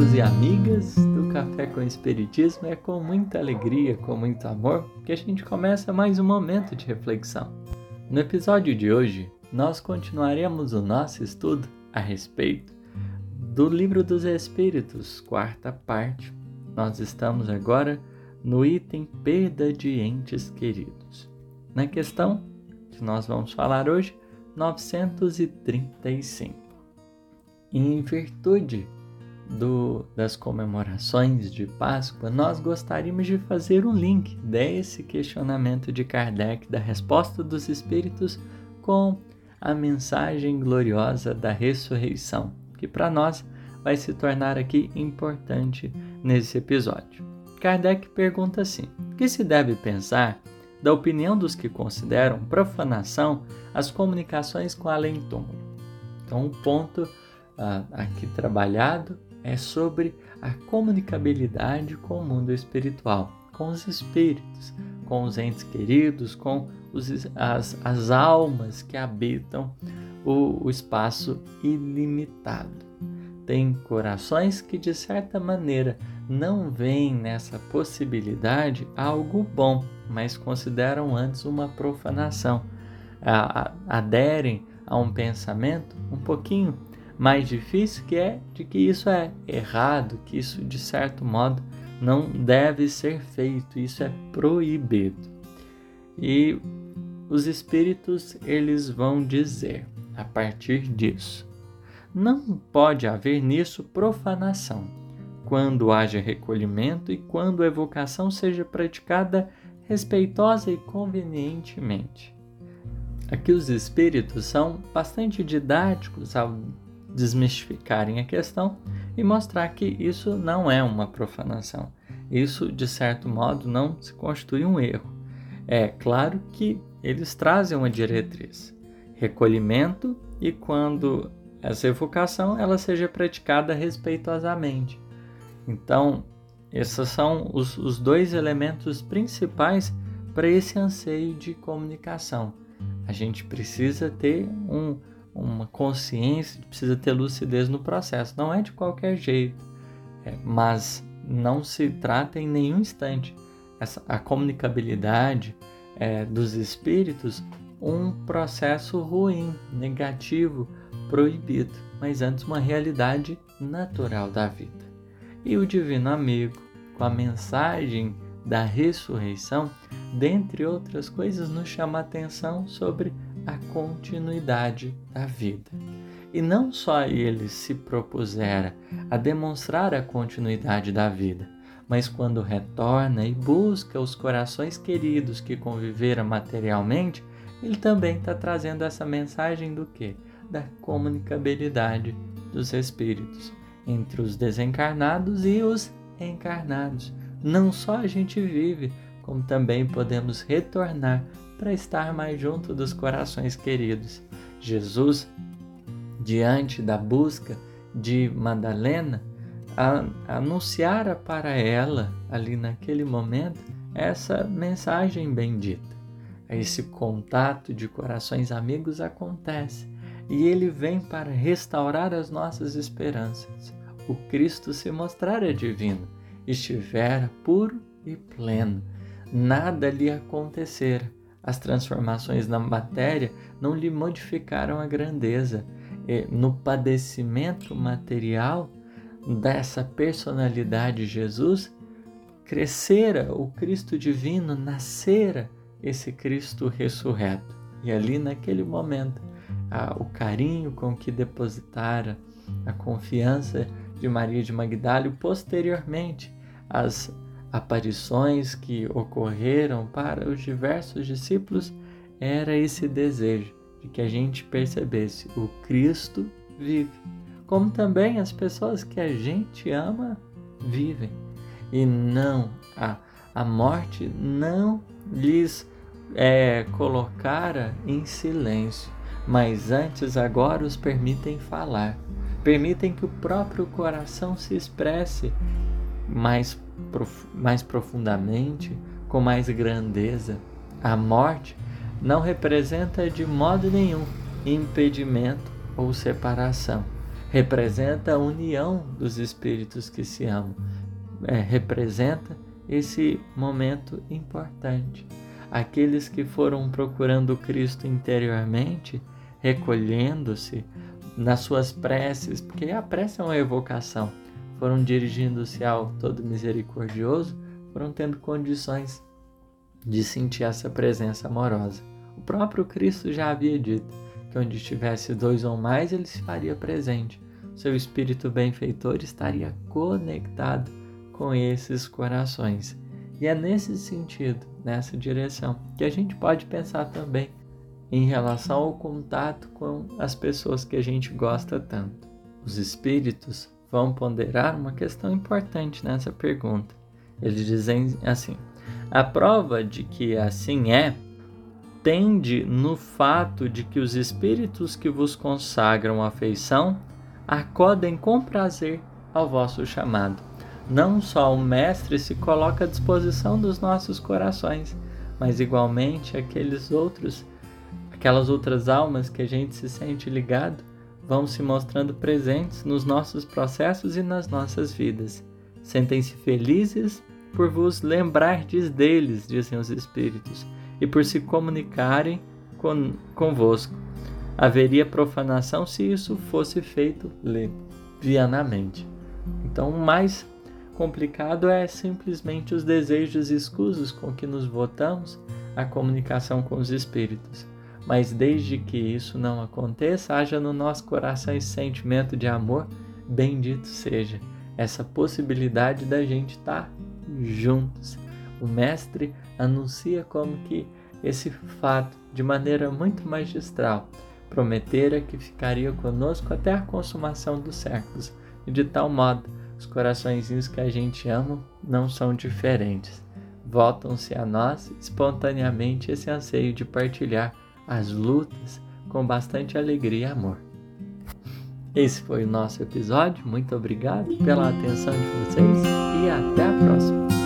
amigos e amigas do Café com Espiritismo. É com muita alegria, com muito amor, que a gente começa mais um momento de reflexão. No episódio de hoje, nós continuaremos o nosso estudo a respeito do Livro dos Espíritos, quarta parte. Nós estamos agora no item Perda de Entes Queridos. Na questão que nós vamos falar hoje, 935. Em virtude do, das comemorações de Páscoa, nós gostaríamos de fazer um link desse questionamento de Kardec da resposta dos Espíritos com a mensagem gloriosa da ressurreição, que para nós vai se tornar aqui importante nesse episódio. Kardec pergunta assim: que se deve pensar da opinião dos que consideram profanação as comunicações com além-túmulo? Então, o ponto uh, aqui trabalhado é sobre a comunicabilidade com o mundo espiritual, com os espíritos, com os entes queridos, com os, as, as almas que habitam o, o espaço ilimitado. Tem corações que, de certa maneira, não veem nessa possibilidade algo bom, mas consideram antes uma profanação. aderem a um pensamento um pouquinho mais difícil, que é de que isso é errado, que isso de certo modo não deve ser feito, isso é proibido. E os espíritos eles vão dizer a partir disso: não pode haver nisso profanação, quando haja recolhimento e quando a evocação seja praticada respeitosa e convenientemente. Aqui os espíritos são bastante didáticos ao desmistificarem a questão e mostrar que isso não é uma profanação. Isso, de certo modo, não se constitui um erro. É claro que eles trazem uma diretriz: recolhimento e quando essa evocação ela seja praticada respeitosamente. Então, esses são os, os dois elementos principais para esse anseio de comunicação. A gente precisa ter um, uma consciência, precisa ter lucidez no processo. Não é de qualquer jeito, é, mas não se trata em nenhum instante essa, a comunicabilidade é, dos espíritos um processo ruim, negativo, proibido, mas antes uma realidade natural da vida. E o Divino Amigo, com a mensagem da ressurreição, dentre outras coisas, nos chama a atenção sobre a continuidade da vida. E não só ele se propusera a demonstrar a continuidade da vida, mas quando retorna e busca os corações queridos que conviveram materialmente, ele também está trazendo essa mensagem do que? Da comunicabilidade dos espíritos entre os desencarnados e os encarnados. Não só a gente vive, como também podemos retornar para estar mais junto dos corações queridos. Jesus, diante da busca de Madalena, anunciara para ela, ali naquele momento, essa mensagem bendita. Esse contato de corações amigos acontece e ele vem para restaurar as nossas esperanças. O Cristo se mostrara divino, estivera puro e pleno, nada lhe acontecera as transformações na matéria não lhe modificaram a grandeza. No padecimento material dessa personalidade Jesus, crescera o Cristo divino, nascera esse Cristo ressurreto. E ali, naquele momento, o carinho com que depositara a confiança de Maria de Magdala, posteriormente, as aparições que ocorreram para os diversos discípulos era esse desejo de que a gente percebesse o Cristo vive, como também as pessoas que a gente ama vivem. E não a, a morte não lhes é, colocara em silêncio, mas antes agora os permitem falar, permitem que o próprio coração se expresse mais prof mais profundamente, com mais grandeza. A morte não representa de modo nenhum impedimento ou separação. representa a união dos espíritos que se amam, é, representa esse momento importante. Aqueles que foram procurando Cristo interiormente, recolhendo-se nas suas preces, porque a prece é uma evocação, foram dirigindo-se ao Todo Misericordioso, foram tendo condições de sentir essa presença amorosa. O próprio Cristo já havia dito que onde estivesse dois ou mais, ele se faria presente. Seu espírito benfeitor estaria conectado com esses corações. E é nesse sentido, nessa direção, que a gente pode pensar também em relação ao contato com as pessoas que a gente gosta tanto. Os espíritos vão ponderar uma questão importante nessa pergunta. Eles dizem assim: a prova de que assim é tende no fato de que os espíritos que vos consagram afeição acodem com prazer ao vosso chamado. Não só o Mestre se coloca à disposição dos nossos corações, mas igualmente aqueles outros, aquelas outras almas que a gente se sente ligado, vão se mostrando presentes nos nossos processos e nas nossas vidas. Sentem-se felizes por vos lembrardes deles, dizem os Espíritos, e por se comunicarem con convosco. Haveria profanação se isso fosse feito levianamente. Então, o mais complicado é simplesmente os desejos escusos com que nos votamos a comunicação com os Espíritos. Mas desde que isso não aconteça, haja no nosso coração esse sentimento de amor, bendito seja essa possibilidade da gente estar tá juntos. O Mestre anuncia como que esse fato, de maneira muito magistral, prometera que ficaria conosco até a consumação dos séculos, e de tal modo os coraçõezinhos que a gente ama não são diferentes. Voltam-se a nós espontaneamente esse anseio de partilhar as lutas com bastante alegria e amor. Esse foi o nosso episódio. Muito obrigado pela atenção de vocês e até a próxima.